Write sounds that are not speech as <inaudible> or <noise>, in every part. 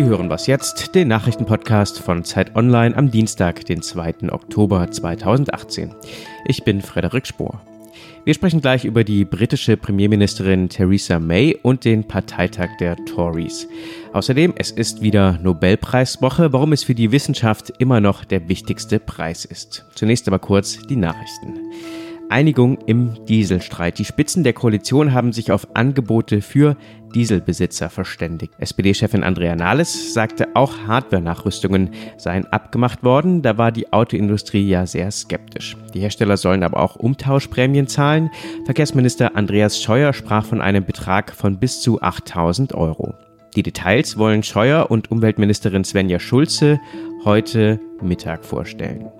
Sie hören was jetzt, den Nachrichtenpodcast von Zeit Online am Dienstag, den 2. Oktober 2018. Ich bin Frederik Spohr. Wir sprechen gleich über die britische Premierministerin Theresa May und den Parteitag der Tories. Außerdem, es ist wieder Nobelpreiswoche, warum es für die Wissenschaft immer noch der wichtigste Preis ist. Zunächst aber kurz die Nachrichten. Einigung im Dieselstreit. Die Spitzen der Koalition haben sich auf Angebote für Dieselbesitzer verständigt. SPD-Chefin Andrea Nahles sagte, auch Hardware-Nachrüstungen seien abgemacht worden. Da war die Autoindustrie ja sehr skeptisch. Die Hersteller sollen aber auch Umtauschprämien zahlen. Verkehrsminister Andreas Scheuer sprach von einem Betrag von bis zu 8000 Euro. Die Details wollen Scheuer und Umweltministerin Svenja Schulze heute Mittag vorstellen.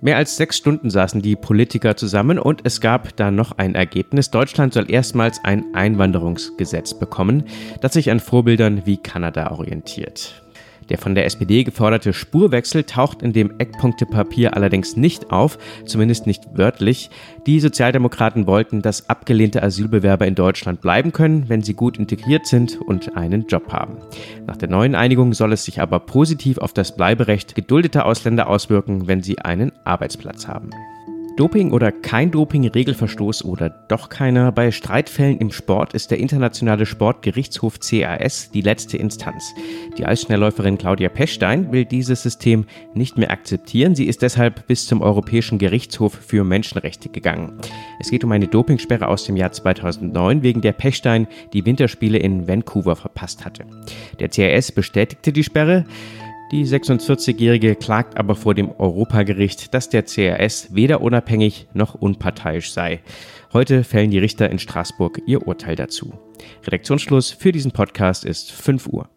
Mehr als sechs Stunden saßen die Politiker zusammen und es gab da noch ein Ergebnis. Deutschland soll erstmals ein Einwanderungsgesetz bekommen, das sich an Vorbildern wie Kanada orientiert. Der von der SPD geforderte Spurwechsel taucht in dem Eckpunktepapier allerdings nicht auf, zumindest nicht wörtlich. Die Sozialdemokraten wollten, dass abgelehnte Asylbewerber in Deutschland bleiben können, wenn sie gut integriert sind und einen Job haben. Nach der neuen Einigung soll es sich aber positiv auf das Bleiberecht geduldeter Ausländer auswirken, wenn sie einen Arbeitsplatz haben. Doping oder kein Doping, Regelverstoß oder doch keiner. Bei Streitfällen im Sport ist der Internationale Sportgerichtshof CAS die letzte Instanz. Die Eisschnellläuferin Claudia Pechstein will dieses System nicht mehr akzeptieren. Sie ist deshalb bis zum Europäischen Gerichtshof für Menschenrechte gegangen. Es geht um eine Dopingsperre aus dem Jahr 2009, wegen der Pechstein die Winterspiele in Vancouver verpasst hatte. Der CAS bestätigte die Sperre. Die 46-Jährige klagt aber vor dem Europagericht, dass der CRS weder unabhängig noch unparteiisch sei. Heute fällen die Richter in Straßburg ihr Urteil dazu. Redaktionsschluss für diesen Podcast ist 5 Uhr.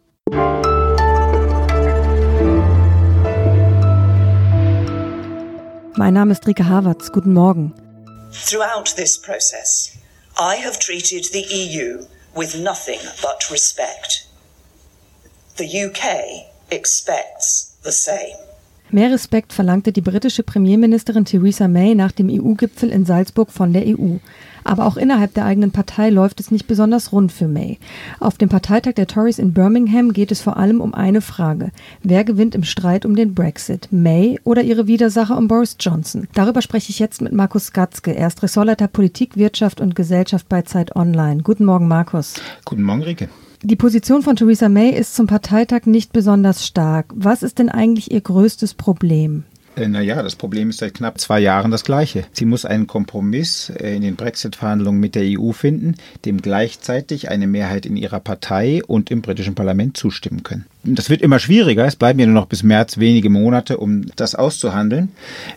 Mein Name ist Rike Havertz. Guten Morgen. Throughout this process, I have treated the EU with nothing but respect. The UK expects the same. Mehr Respekt verlangte die britische Premierministerin Theresa May nach dem EU-Gipfel in Salzburg von der EU. Aber auch innerhalb der eigenen Partei läuft es nicht besonders rund für May. Auf dem Parteitag der Tories in Birmingham geht es vor allem um eine Frage. Wer gewinnt im Streit um den Brexit? May oder ihre Widersacher um Boris Johnson? Darüber spreche ich jetzt mit Markus Gatzke. Er ist Ressortleiter Politik, Wirtschaft und Gesellschaft bei Zeit Online. Guten Morgen, Markus. Guten Morgen, Rike. Die Position von Theresa May ist zum Parteitag nicht besonders stark. Was ist denn eigentlich ihr größtes Problem? Äh, naja, das Problem ist seit knapp zwei Jahren das gleiche. Sie muss einen Kompromiss äh, in den Brexit-Verhandlungen mit der EU finden, dem gleichzeitig eine Mehrheit in ihrer Partei und im britischen Parlament zustimmen können. Das wird immer schwieriger. Es bleiben ja nur noch bis März wenige Monate, um das auszuhandeln.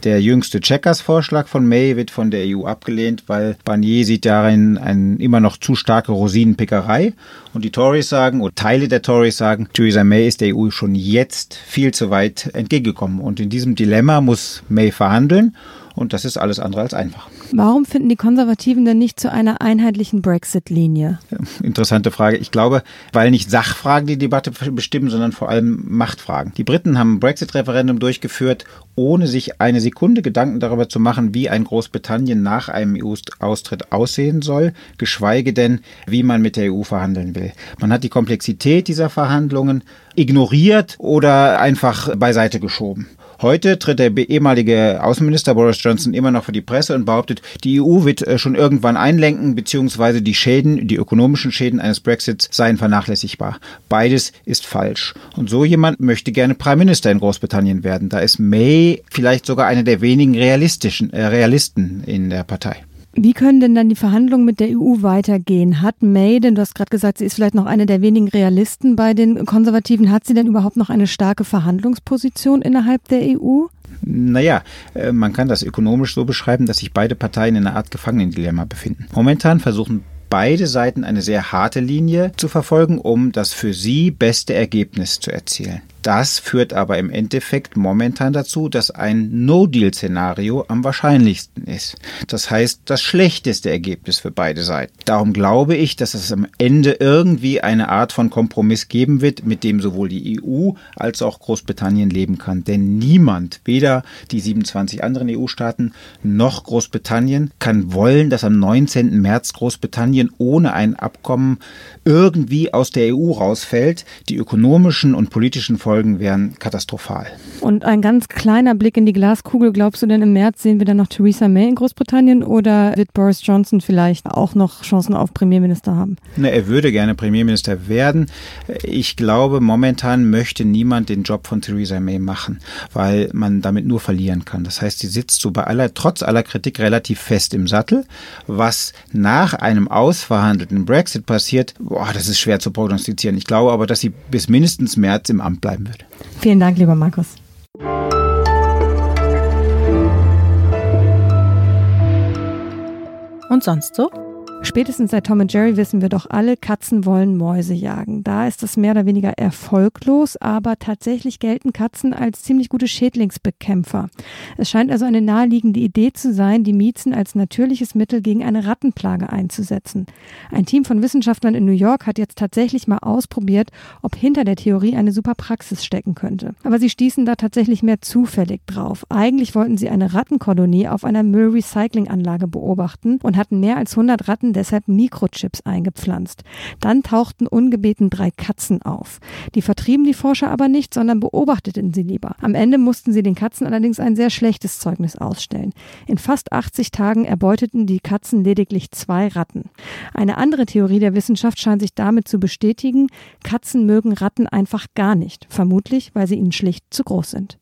Der jüngste Checkers-Vorschlag von May wird von der EU abgelehnt, weil Barnier sieht darin eine immer noch zu starke Rosinenpickerei. Und die Tories sagen, oder Teile der Tories sagen, Theresa May ist der EU schon jetzt viel zu weit entgegengekommen. Und in diesem Dilemma muss May verhandeln. Und das ist alles andere als einfach. Warum finden die Konservativen denn nicht zu einer einheitlichen Brexit-Linie? Interessante Frage. Ich glaube, weil nicht Sachfragen die Debatte bestimmen, sondern vor allem Machtfragen. Die Briten haben ein Brexit-Referendum durchgeführt, ohne sich eine Sekunde Gedanken darüber zu machen, wie ein Großbritannien nach einem EU-Austritt aussehen soll, geschweige denn, wie man mit der EU verhandeln will. Man hat die Komplexität dieser Verhandlungen ignoriert oder einfach beiseite geschoben. Heute tritt der ehemalige Außenminister Boris Johnson immer noch für die Presse und behauptet, die EU wird äh, schon irgendwann einlenken, beziehungsweise die Schäden, die ökonomischen Schäden eines Brexits seien vernachlässigbar. Beides ist falsch. Und so jemand möchte gerne Prime Minister in Großbritannien werden. Da ist May vielleicht sogar einer der wenigen realistischen äh, Realisten in der Partei. Wie können denn dann die Verhandlungen mit der EU weitergehen? Hat May, denn du hast gerade gesagt, sie ist vielleicht noch eine der wenigen Realisten bei den Konservativen, hat sie denn überhaupt noch eine starke Verhandlungsposition innerhalb der EU? Naja, äh, man kann das ökonomisch so beschreiben, dass sich beide Parteien in einer Art Gefangenendilemma befinden. Momentan versuchen beide Seiten eine sehr harte Linie zu verfolgen, um das für sie beste Ergebnis zu erzielen. Das führt aber im Endeffekt momentan dazu, dass ein No-Deal-Szenario am wahrscheinlichsten ist. Das heißt, das schlechteste Ergebnis für beide Seiten. Darum glaube ich, dass es am Ende irgendwie eine Art von Kompromiss geben wird, mit dem sowohl die EU als auch Großbritannien leben kann. Denn niemand, weder die 27 anderen EU-Staaten noch Großbritannien, kann wollen, dass am 19. März Großbritannien ohne ein Abkommen irgendwie aus der EU rausfällt. Die ökonomischen und politischen Folgen wären katastrophal. Und ein ganz kleiner Blick in die Glaskugel. Glaubst du denn im März sehen wir dann noch Theresa May in Großbritannien oder wird Boris Johnson vielleicht auch noch Chancen auf Premierminister haben? Na, er würde gerne Premierminister werden. Ich glaube, momentan möchte niemand den Job von Theresa May machen, weil man damit nur verlieren kann. Das heißt, sie sitzt so bei aller, trotz aller Kritik relativ fest im Sattel. Was nach einem ausverhandelten Brexit passiert, boah, das ist schwer zu prognostizieren. Ich glaube aber, dass sie bis mindestens März im Amt bleiben wird. Vielen Dank, lieber Markus. Und sonst so? Spätestens seit Tom und Jerry wissen wir doch alle, Katzen wollen Mäuse jagen. Da ist es mehr oder weniger erfolglos, aber tatsächlich gelten Katzen als ziemlich gute Schädlingsbekämpfer. Es scheint also eine naheliegende Idee zu sein, die Miezen als natürliches Mittel gegen eine Rattenplage einzusetzen. Ein Team von Wissenschaftlern in New York hat jetzt tatsächlich mal ausprobiert, ob hinter der Theorie eine super Praxis stecken könnte. Aber sie stießen da tatsächlich mehr zufällig drauf. Eigentlich wollten sie eine Rattenkolonie auf einer Müllrecyclinganlage beobachten und hatten mehr als 100 Ratten deshalb Mikrochips eingepflanzt. Dann tauchten ungebeten drei Katzen auf. Die vertrieben die Forscher aber nicht, sondern beobachteten sie lieber. Am Ende mussten sie den Katzen allerdings ein sehr schlechtes Zeugnis ausstellen. In fast 80 Tagen erbeuteten die Katzen lediglich zwei Ratten. Eine andere Theorie der Wissenschaft scheint sich damit zu bestätigen, Katzen mögen Ratten einfach gar nicht, vermutlich weil sie ihnen schlicht zu groß sind.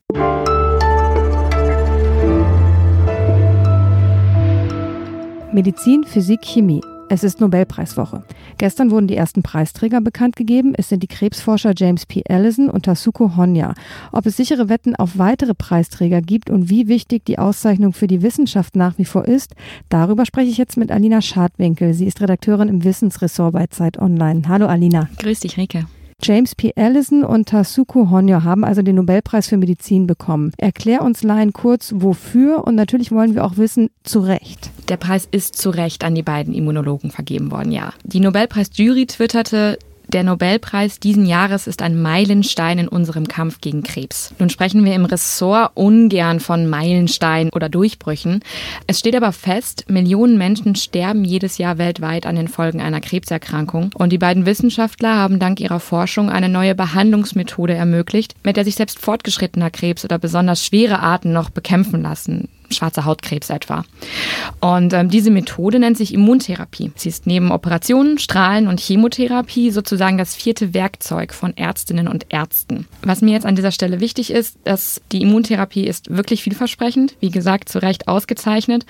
Medizin, Physik, Chemie. Es ist Nobelpreiswoche. Gestern wurden die ersten Preisträger bekannt gegeben. Es sind die Krebsforscher James P. Allison und Tasuko Honya. Ob es sichere Wetten auf weitere Preisträger gibt und wie wichtig die Auszeichnung für die Wissenschaft nach wie vor ist, darüber spreche ich jetzt mit Alina Schadwinkel. Sie ist Redakteurin im Wissensressort bei Zeit Online. Hallo Alina. Grüß dich, Rike. James P. Allison und Tasuku Honyo haben also den Nobelpreis für Medizin bekommen. Erklär uns Laien kurz, wofür und natürlich wollen wir auch wissen, zu Recht. Der Preis ist zu Recht an die beiden Immunologen vergeben worden, ja. Die Nobelpreisjury twitterte, der Nobelpreis diesen Jahres ist ein Meilenstein in unserem Kampf gegen Krebs. Nun sprechen wir im Ressort ungern von Meilensteinen oder Durchbrüchen. Es steht aber fest, Millionen Menschen sterben jedes Jahr weltweit an den Folgen einer Krebserkrankung. Und die beiden Wissenschaftler haben dank ihrer Forschung eine neue Behandlungsmethode ermöglicht, mit der sich selbst fortgeschrittener Krebs oder besonders schwere Arten noch bekämpfen lassen schwarzer Hautkrebs etwa. Und ähm, diese Methode nennt sich Immuntherapie. Sie ist neben Operationen, Strahlen und Chemotherapie sozusagen das vierte Werkzeug von Ärztinnen und Ärzten. Was mir jetzt an dieser Stelle wichtig ist, dass die Immuntherapie ist wirklich vielversprechend, wie gesagt, zu Recht ausgezeichnet,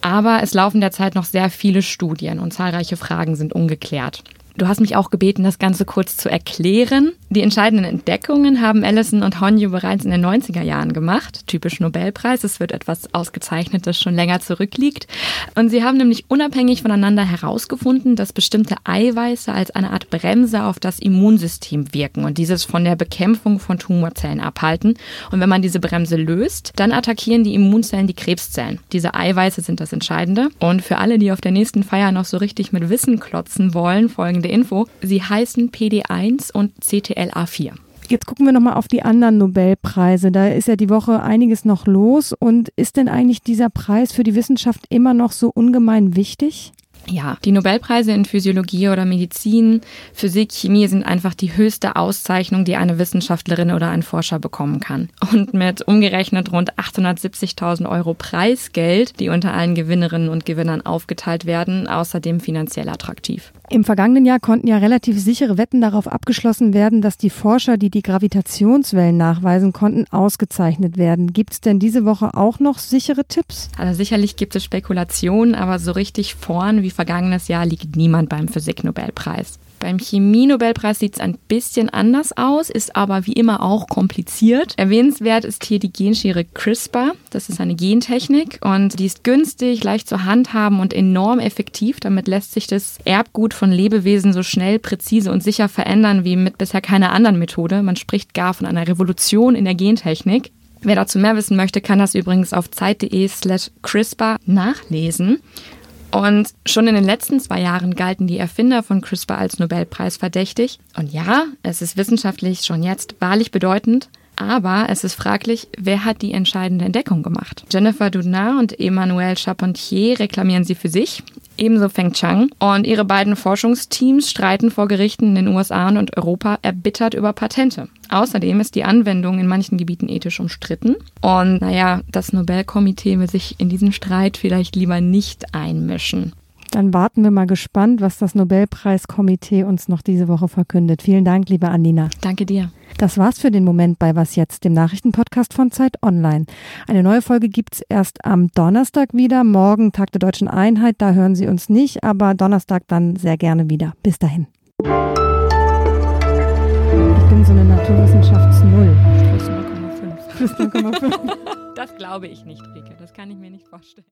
aber es laufen derzeit noch sehr viele Studien und zahlreiche Fragen sind ungeklärt. Du hast mich auch gebeten, das Ganze kurz zu erklären. Die entscheidenden Entdeckungen haben Allison und Honju bereits in den 90er Jahren gemacht. Typisch Nobelpreis. Es wird etwas ausgezeichnet, das schon länger zurückliegt. Und sie haben nämlich unabhängig voneinander herausgefunden, dass bestimmte Eiweiße als eine Art Bremse auf das Immunsystem wirken und dieses von der Bekämpfung von Tumorzellen abhalten. Und wenn man diese Bremse löst, dann attackieren die Immunzellen die Krebszellen. Diese Eiweiße sind das Entscheidende. Und für alle, die auf der nächsten Feier noch so richtig mit Wissen klotzen wollen, folgende wichtige Info. Sie heißen PD1 und CTLA4. Jetzt gucken wir nochmal auf die anderen Nobelpreise. Da ist ja die Woche einiges noch los. Und ist denn eigentlich dieser Preis für die Wissenschaft immer noch so ungemein wichtig? Ja, die Nobelpreise in Physiologie oder Medizin, Physik, Chemie sind einfach die höchste Auszeichnung, die eine Wissenschaftlerin oder ein Forscher bekommen kann. Und mit umgerechnet rund 870.000 Euro Preisgeld, die unter allen Gewinnerinnen und Gewinnern aufgeteilt werden, außerdem finanziell attraktiv. Im vergangenen Jahr konnten ja relativ sichere Wetten darauf abgeschlossen werden, dass die Forscher, die die Gravitationswellen nachweisen konnten, ausgezeichnet werden. Gibt es denn diese Woche auch noch sichere Tipps? Also sicherlich gibt es Spekulationen, aber so richtig vorn wie vergangenes Jahr liegt niemand beim Physiknobelpreis. Beim Chemie-Nobelpreis sieht es ein bisschen anders aus, ist aber wie immer auch kompliziert. Erwähnenswert ist hier die Genschere CRISPR. Das ist eine Gentechnik und die ist günstig, leicht zu handhaben und enorm effektiv. Damit lässt sich das Erbgut von Lebewesen so schnell, präzise und sicher verändern wie mit bisher keiner anderen Methode. Man spricht gar von einer Revolution in der Gentechnik. Wer dazu mehr wissen möchte, kann das übrigens auf zeit.de slash CRISPR nachlesen. Und schon in den letzten zwei Jahren galten die Erfinder von CRISPR als Nobelpreis verdächtig. Und ja, es ist wissenschaftlich schon jetzt wahrlich bedeutend, aber es ist fraglich, wer hat die entscheidende Entdeckung gemacht. Jennifer Doudna und Emmanuel Charpentier reklamieren sie für sich, ebenso Feng Chang. Und ihre beiden Forschungsteams streiten vor Gerichten in den USA und Europa erbittert über Patente. Außerdem ist die Anwendung in manchen Gebieten ethisch umstritten. Und naja, das Nobelkomitee will sich in diesen Streit vielleicht lieber nicht einmischen. Dann warten wir mal gespannt, was das Nobelpreiskomitee uns noch diese Woche verkündet. Vielen Dank, liebe Anina. Danke dir. Das war's für den Moment bei Was Jetzt, dem Nachrichtenpodcast von Zeit Online. Eine neue Folge gibt's erst am Donnerstag wieder. Morgen Tag der Deutschen Einheit, da hören Sie uns nicht, aber Donnerstag dann sehr gerne wieder. Bis dahin. Ich bin so eine Naturwissenschafts-Null. Plus 0,5. Plus 0,5. <laughs> Das glaube ich nicht, Rike. Das kann ich mir nicht vorstellen.